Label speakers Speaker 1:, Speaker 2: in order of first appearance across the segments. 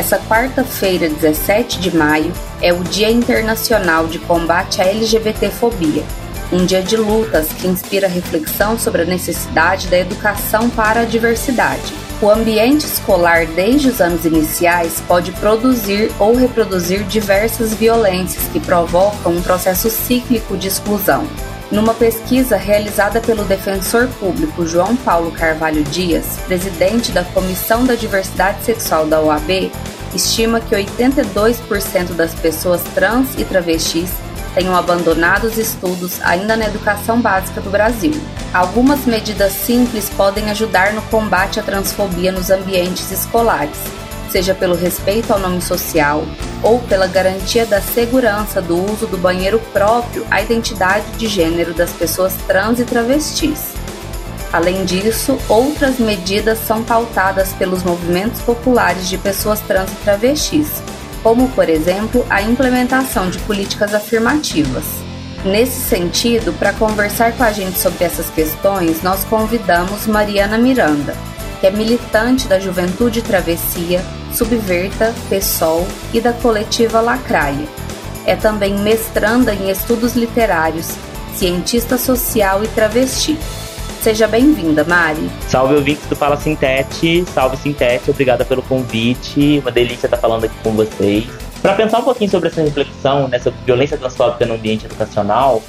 Speaker 1: Essa quarta-feira, 17 de maio, é o Dia Internacional de Combate à LGBTfobia, um dia de lutas que inspira reflexão sobre a necessidade da educação para a diversidade. O ambiente escolar, desde os anos iniciais, pode produzir ou reproduzir diversas violências que provocam um processo cíclico de exclusão. Numa pesquisa realizada pelo defensor público João Paulo Carvalho Dias, presidente da Comissão da Diversidade Sexual da OAB, estima que 82% das pessoas trans e travestis tenham abandonado os estudos ainda na educação básica do Brasil. Algumas medidas simples podem ajudar no combate à transfobia nos ambientes escolares, seja pelo respeito ao nome social ou pela garantia da segurança do uso do banheiro próprio à identidade de gênero das pessoas trans e travestis. Além disso, outras medidas são pautadas pelos movimentos populares de pessoas trans e travestis, como, por exemplo, a implementação de políticas afirmativas. Nesse sentido, para conversar com a gente sobre essas questões, nós convidamos Mariana Miranda, que é militante da Juventude Travessia, Subverta, PSOL e da coletiva Lacraia. É também mestranda em estudos literários, cientista social e travesti. Seja bem-vinda, Mari.
Speaker 2: Salve ouvintes do Fala Sintete, salve Sintete, obrigada pelo convite, uma delícia estar falando aqui com vocês. Para pensar um pouquinho sobre essa reflexão, nessa violência transfóbica no ambiente educacional,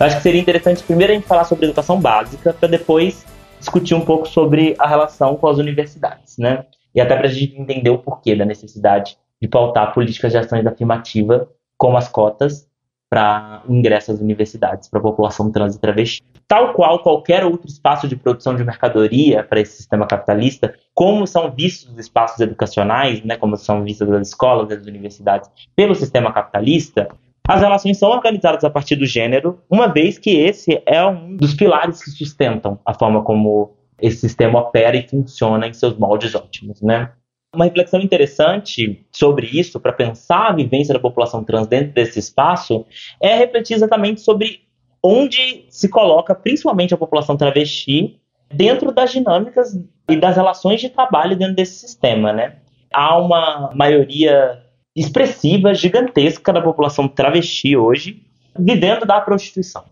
Speaker 2: eu acho que seria interessante primeiro a gente falar sobre educação básica, para depois discutir um pouco sobre a relação com as universidades, né? E até para a gente entender o porquê da necessidade de pautar políticas de ações afirmativa, como as cotas, para ingresso às universidades para a população trans e travesti. Tal qual qualquer outro espaço de produção de mercadoria para esse sistema capitalista, como são vistos os espaços educacionais, né, como são vistas as escolas as universidades pelo sistema capitalista, as relações são organizadas a partir do gênero, uma vez que esse é um dos pilares que sustentam a forma como esse sistema opera e funciona em seus moldes ótimos, né? Uma reflexão interessante sobre isso, para pensar a vivência da população trans dentro desse espaço, é refletir exatamente sobre onde se coloca principalmente a população travesti dentro das dinâmicas e das relações de trabalho dentro desse sistema, né? Há uma maioria expressiva, gigantesca da população travesti hoje vivendo da prostituição.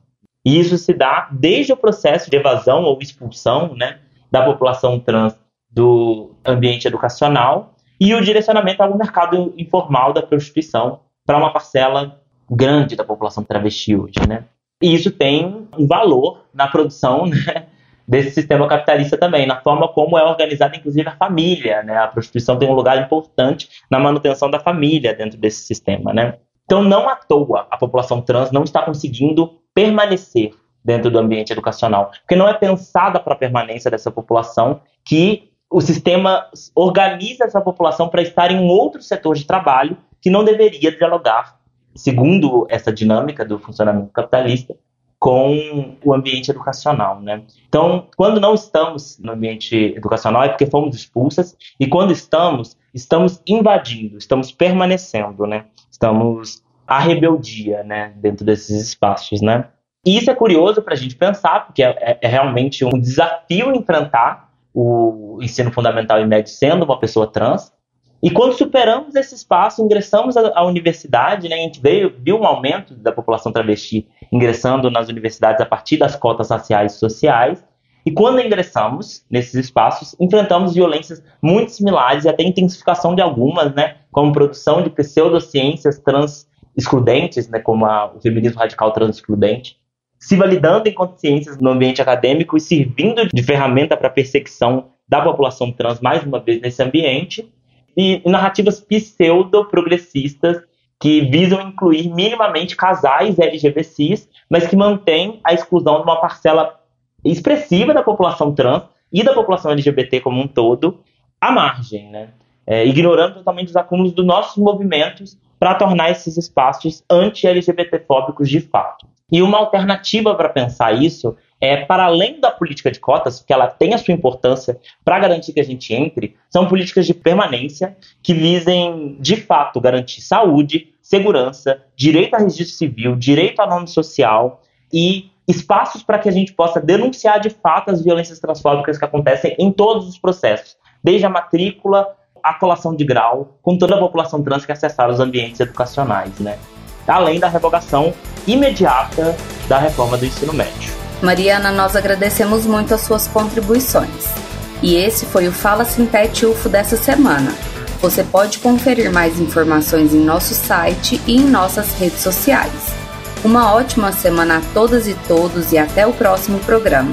Speaker 2: E isso se dá desde o processo de evasão ou expulsão né, da população trans do ambiente educacional e o direcionamento ao mercado informal da prostituição para uma parcela grande da população travesti hoje, né? E isso tem um valor na produção né, desse sistema capitalista também, na forma como é organizada, inclusive, a família, né? A prostituição tem um lugar importante na manutenção da família dentro desse sistema, né? Então, não à toa, a população trans não está conseguindo permanecer dentro do ambiente educacional, porque não é pensada para a permanência dessa população que o sistema organiza essa população para estar em outro setor de trabalho que não deveria dialogar, segundo essa dinâmica do funcionamento capitalista, com o ambiente educacional, né? Então, quando não estamos no ambiente educacional é porque fomos expulsas e quando estamos, estamos invadindo, estamos permanecendo, né? Estamos à rebeldia, né? Dentro desses espaços, né? E isso é curioso para a gente pensar, porque é, é, é realmente um desafio enfrentar o ensino fundamental e médio sendo uma pessoa trans. E quando superamos esse espaço, ingressamos à, universidade, né, a gente veio, viu um aumento da população travesti ingressando nas universidades a partir das cotas raciais e sociais. E quando ingressamos nesses espaços, enfrentamos violências muito similares e até intensificação de algumas, né, como produção de pseudociências trans excludentes, né, como a, o feminismo radical trans excludente, se validando em consciências no ambiente acadêmico e servindo de ferramenta para perseguição da população trans, mais uma vez, nesse ambiente, e narrativas pseudo-progressistas que visam incluir minimamente casais LGBTs, mas que mantêm a exclusão de uma parcela expressiva da população trans e da população LGBT como um todo à margem, né? É, ignorando totalmente os acúmulos dos nossos movimentos para tornar esses espaços anti-LGBTfóbicos de fato. E uma alternativa para pensar isso é, para além da política de cotas, que ela tem a sua importância para garantir que a gente entre, são políticas de permanência que visem, de fato, garantir saúde, segurança, direito a registro civil, direito a nome social e espaços para que a gente possa denunciar de fato as violências transfóbicas que acontecem em todos os processos, desde a matrícula à colação de grau, com toda a população trans que acessar os ambientes educacionais, né? Além da revogação imediata da reforma do ensino médio.
Speaker 1: Mariana, nós agradecemos muito as suas contribuições. E esse foi o Fala Sintete UFO dessa semana. Você pode conferir mais informações em nosso site e em nossas redes sociais. Uma ótima semana a todas e todos e até o próximo programa.